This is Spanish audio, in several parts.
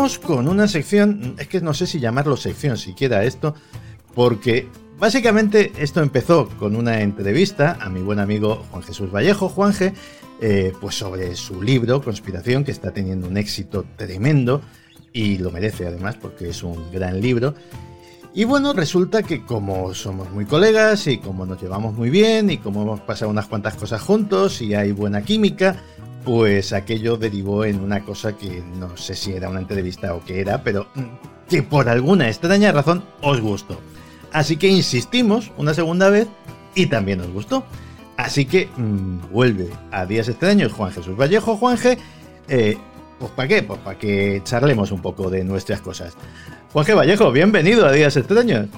Con una sección, es que no sé si llamarlo sección siquiera esto, porque básicamente esto empezó con una entrevista a mi buen amigo Juan Jesús Vallejo, Juanje, eh, pues sobre su libro Conspiración, que está teniendo un éxito tremendo y lo merece además porque es un gran libro. Y bueno, resulta que como somos muy colegas y como nos llevamos muy bien y como hemos pasado unas cuantas cosas juntos y hay buena química, pues aquello derivó en una cosa que no sé si era una entrevista o qué era, pero que por alguna extraña razón os gustó. Así que insistimos una segunda vez y también os gustó. Así que mm, vuelve a Días Extraños Juan Jesús Vallejo, Juanje. Eh, pues para qué, pues para que charlemos un poco de nuestras cosas. Juanje Vallejo, bienvenido a Días Extraños.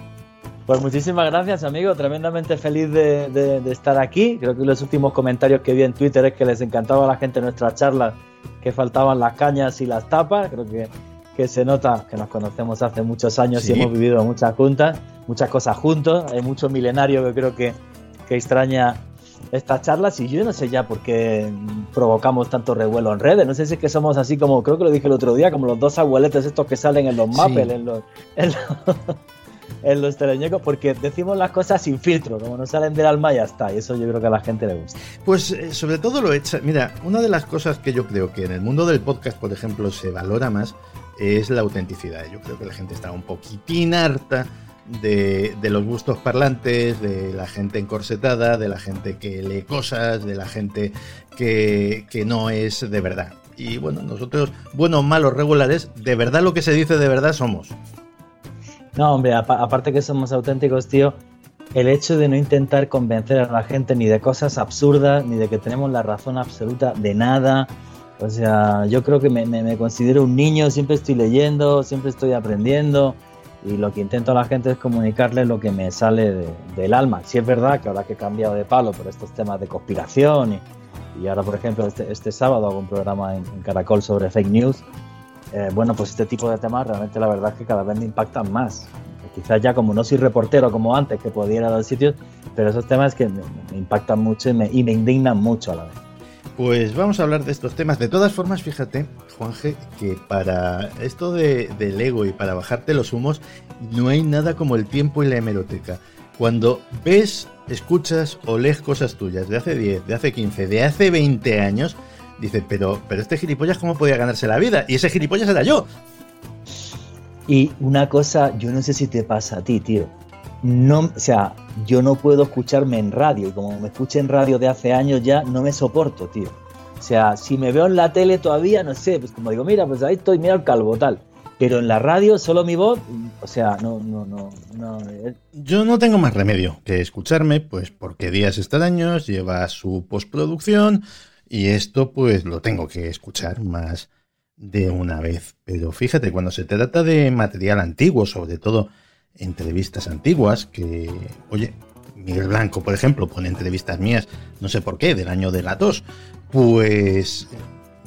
Pues muchísimas gracias, amigo. Tremendamente feliz de, estar aquí. Creo que los últimos comentarios que vi en Twitter es que les encantaba a la gente nuestra charla, que faltaban las cañas y las tapas. Creo que, que se nota que nos conocemos hace muchos años y hemos vivido muchas juntas, muchas cosas juntos. Hay mucho milenario que creo que, que extraña estas charlas y yo no sé ya por qué provocamos tanto revuelo en redes. No sé si es que somos así como, creo que lo dije el otro día, como los dos abueletes estos que salen en los mapes, en los, en los teleñecos porque decimos las cosas sin filtro, como no salen del alma ya está. Y eso yo creo que a la gente le gusta. Pues eh, sobre todo lo hecho. Mira, una de las cosas que yo creo que en el mundo del podcast, por ejemplo, se valora más es la autenticidad. Yo creo que la gente está un poquitín harta de, de, los gustos parlantes, de la gente encorsetada, de la gente que lee cosas, de la gente que, que no es de verdad. Y bueno, nosotros, buenos, malos, regulares, de verdad lo que se dice de verdad somos. No, hombre, aparte que somos auténticos, tío, el hecho de no intentar convencer a la gente ni de cosas absurdas, ni de que tenemos la razón absoluta de nada. O sea, yo creo que me, considero un niño, siempre estoy leyendo, siempre estoy aprendiendo y lo que intento a la gente es comunicarle lo que me sale del alma. Si es verdad que ahora que he cambiado de palo por estos temas de conspiración y, ahora, por ejemplo, este, este, sábado hago un programa en Caracol sobre fake news, eh, bueno, pues este tipo de temas realmente la verdad es que cada vez me impactan más. Quizás ya como no soy reportero como antes, que podía ir a sitios, pero esos temas que me, impactan mucho y me, indignan mucho a la vez. Pues vamos a hablar de estos temas. De todas formas, fíjate, Juanje, que para esto de, del ego y para bajarte los humos, no hay nada como el tiempo y la hemeroteca. Cuando ves, escuchas o lees cosas tuyas de hace 10, de hace 15, de hace 20 años, Dice, pero, pero este gilipollas, ¿cómo podía ganarse la vida? Y ese gilipollas era yo. Y una cosa, yo no sé si te pasa a ti, tío. No, o sea, yo no puedo escucharme en radio. Y como me escuché en radio de hace años ya, no me soporto, tío. O sea, si me veo en la tele todavía, no sé, pues como digo, mira, pues ahí estoy, mira el calvo, tal. Pero en la radio, solo mi voz, o sea, no, no, no, no. Eh. Yo no tengo más remedio que escucharme, pues porque Días Extraños lleva su postproducción, y esto pues lo tengo que escuchar más de una vez. Pero fíjate, cuando se trata de material antiguo, sobre todo entrevistas antiguas, que, oye, Miguel Blanco, por ejemplo, pone entrevistas mías, no sé por qué, del año de la tos, pues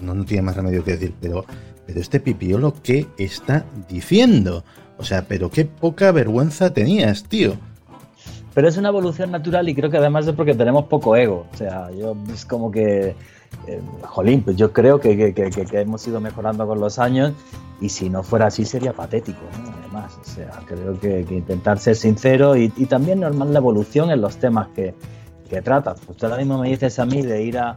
no, no tiene más remedio que decir, pero, pero este pipiolo, ¿qué está diciendo? O sea, pero qué poca vergüenza tenías, tío. Pero es una evolución natural y creo que además es porque tenemos poco ego. O sea, yo es como que eh, jolín, pues yo creo que, hemos ido mejorando con los años y si no fuera así sería patético, Además, o sea, creo que, intentar ser sincero y, también normal la evolución en los temas que, que tratas. Pues ahora mismo me dices a mí de ir a,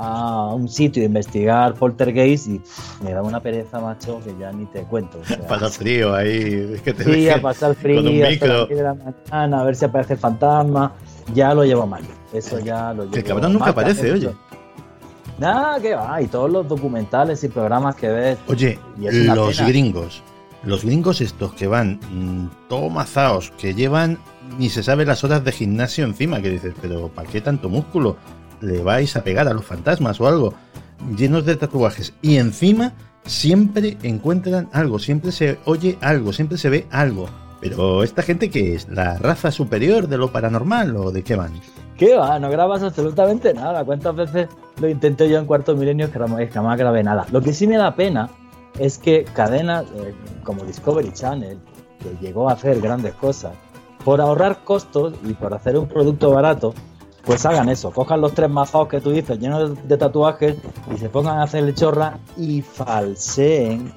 un sitio e investigar poltergeist y me da una pereza, macho, que ya ni te cuento. Pasa frío ahí. Es que te sí, a pasar frío, a ver si aparece el fantasma. Ya lo llevo mal. Eso ya lo llevo El cabrón nunca aparece, oye. Nada, que va, y todos los documentales y programas que ves. Oye, los gringos, los gringos estos que van mmm, todo que llevan ni se sabe las horas de gimnasio encima, que dices, pero ¿para qué tanto músculo? ¿Le vais a pegar a los fantasmas o algo? Llenos de tatuajes. Y encima siempre encuentran algo, siempre se oye algo, siempre se ve algo. Pero esta gente que es la raza superior de lo paranormal o de qué van? ¿Qué va? No grabas absolutamente nada. ¿Cuántas veces lo intenté yo en cuarto milenio que jamás grabé nada? Lo que sí me da pena es que cadenas eh, como Discovery Channel, que llegó a hacer grandes cosas, por ahorrar costos y por hacer un producto barato, pues hagan eso, cojan los tres mazaos que tú dices llenos de, tatuajes y se pongan a hacer el y falseen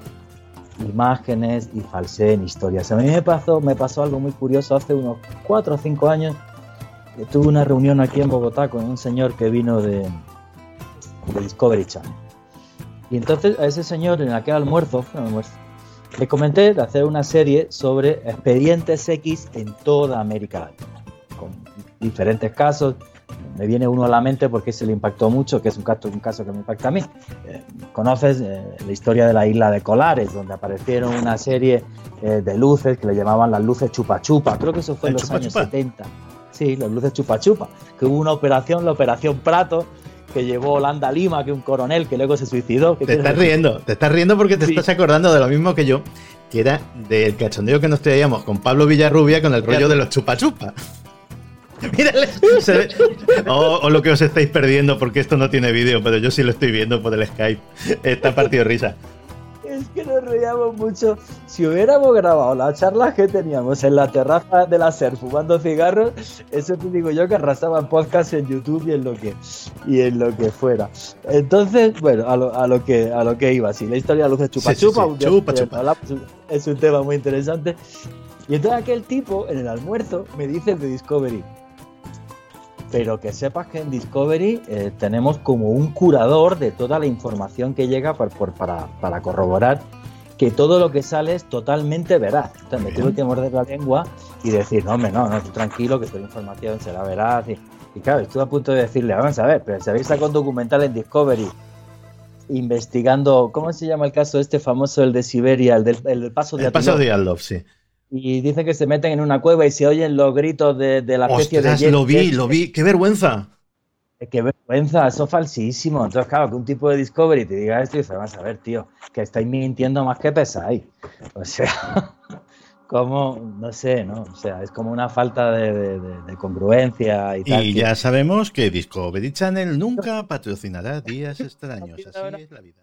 imágenes y falseen historias. A mí me pasó, me pasó algo muy curioso hace unos cuatro o cinco años. Tuve una reunión aquí en Bogotá con un señor que vino de, de Discovery Channel. Y entonces a ese señor en aquel almuerzo, almuerzo le comenté de hacer una serie sobre expedientes X en toda América Latina, con diferentes casos. Me viene uno a la mente porque se le impactó mucho, que es un caso, un caso que me impacta a mí. Eh, conoces eh, la historia de la isla de Colares, donde aparecieron una serie eh, de luces que le llamaban las luces chupa chupa. Creo que eso fue en los años 70. Sí, las luces chupa chupa. Que hubo una operación, la operación Prato, que llevó Holanda Lima, que un coronel que luego se suicidó. te estás riendo, te estás riendo porque te estás acordando de lo mismo que yo, que era del cachondeo que nos traíamos con Pablo Villarrubia con el rollo de los chupa chupa. Mírale, o, o, lo que os estáis perdiendo porque esto no tiene vídeo, pero yo sí lo estoy viendo por el Skype. Está partido risa es que nos reíamos mucho. Si hubiéramos grabado las charlas que teníamos en la terraza de la SER fumando cigarros, eso te digo yo que arrasaban podcast en YouTube y en lo que y en lo que fuera. Entonces, bueno, a lo, a lo que a lo que iba, sí, la historia de luces chupa chupa, chupa, chupa. es un tema muy interesante. Y entonces aquel tipo en el almuerzo me dice de Discovery, pero que sepas que en Discovery eh, tenemos como un curador de toda la información que llega para, para, corroborar que todo lo que sale es totalmente veraz. Entonces me tuve que morder la lengua y decir, no, hombre, no, no, tranquilo, que toda la información será veraz. Y, claro, estuve a punto de decirle, vamos a ver, pero si habéis sacado un documental en Discovery investigando, ¿cómo se llama el caso este famoso, el de Siberia, el del, paso de El paso de Aldov, sí y dicen que se meten en una cueva y se oyen los gritos de, la especie de... lo vi, lo vi, qué vergüenza. Qué vergüenza, eso es falsísimo. Entonces, claro, que un tipo de Discovery te diga esto y dices, vas a ver, tío, que estáis mintiendo más que pesáis. O sea, como, no sé, ¿no? O sea, es como una falta de, congruencia y tal. Y ya sabemos que Discovery Channel nunca patrocinará días extraños. Así es la vida.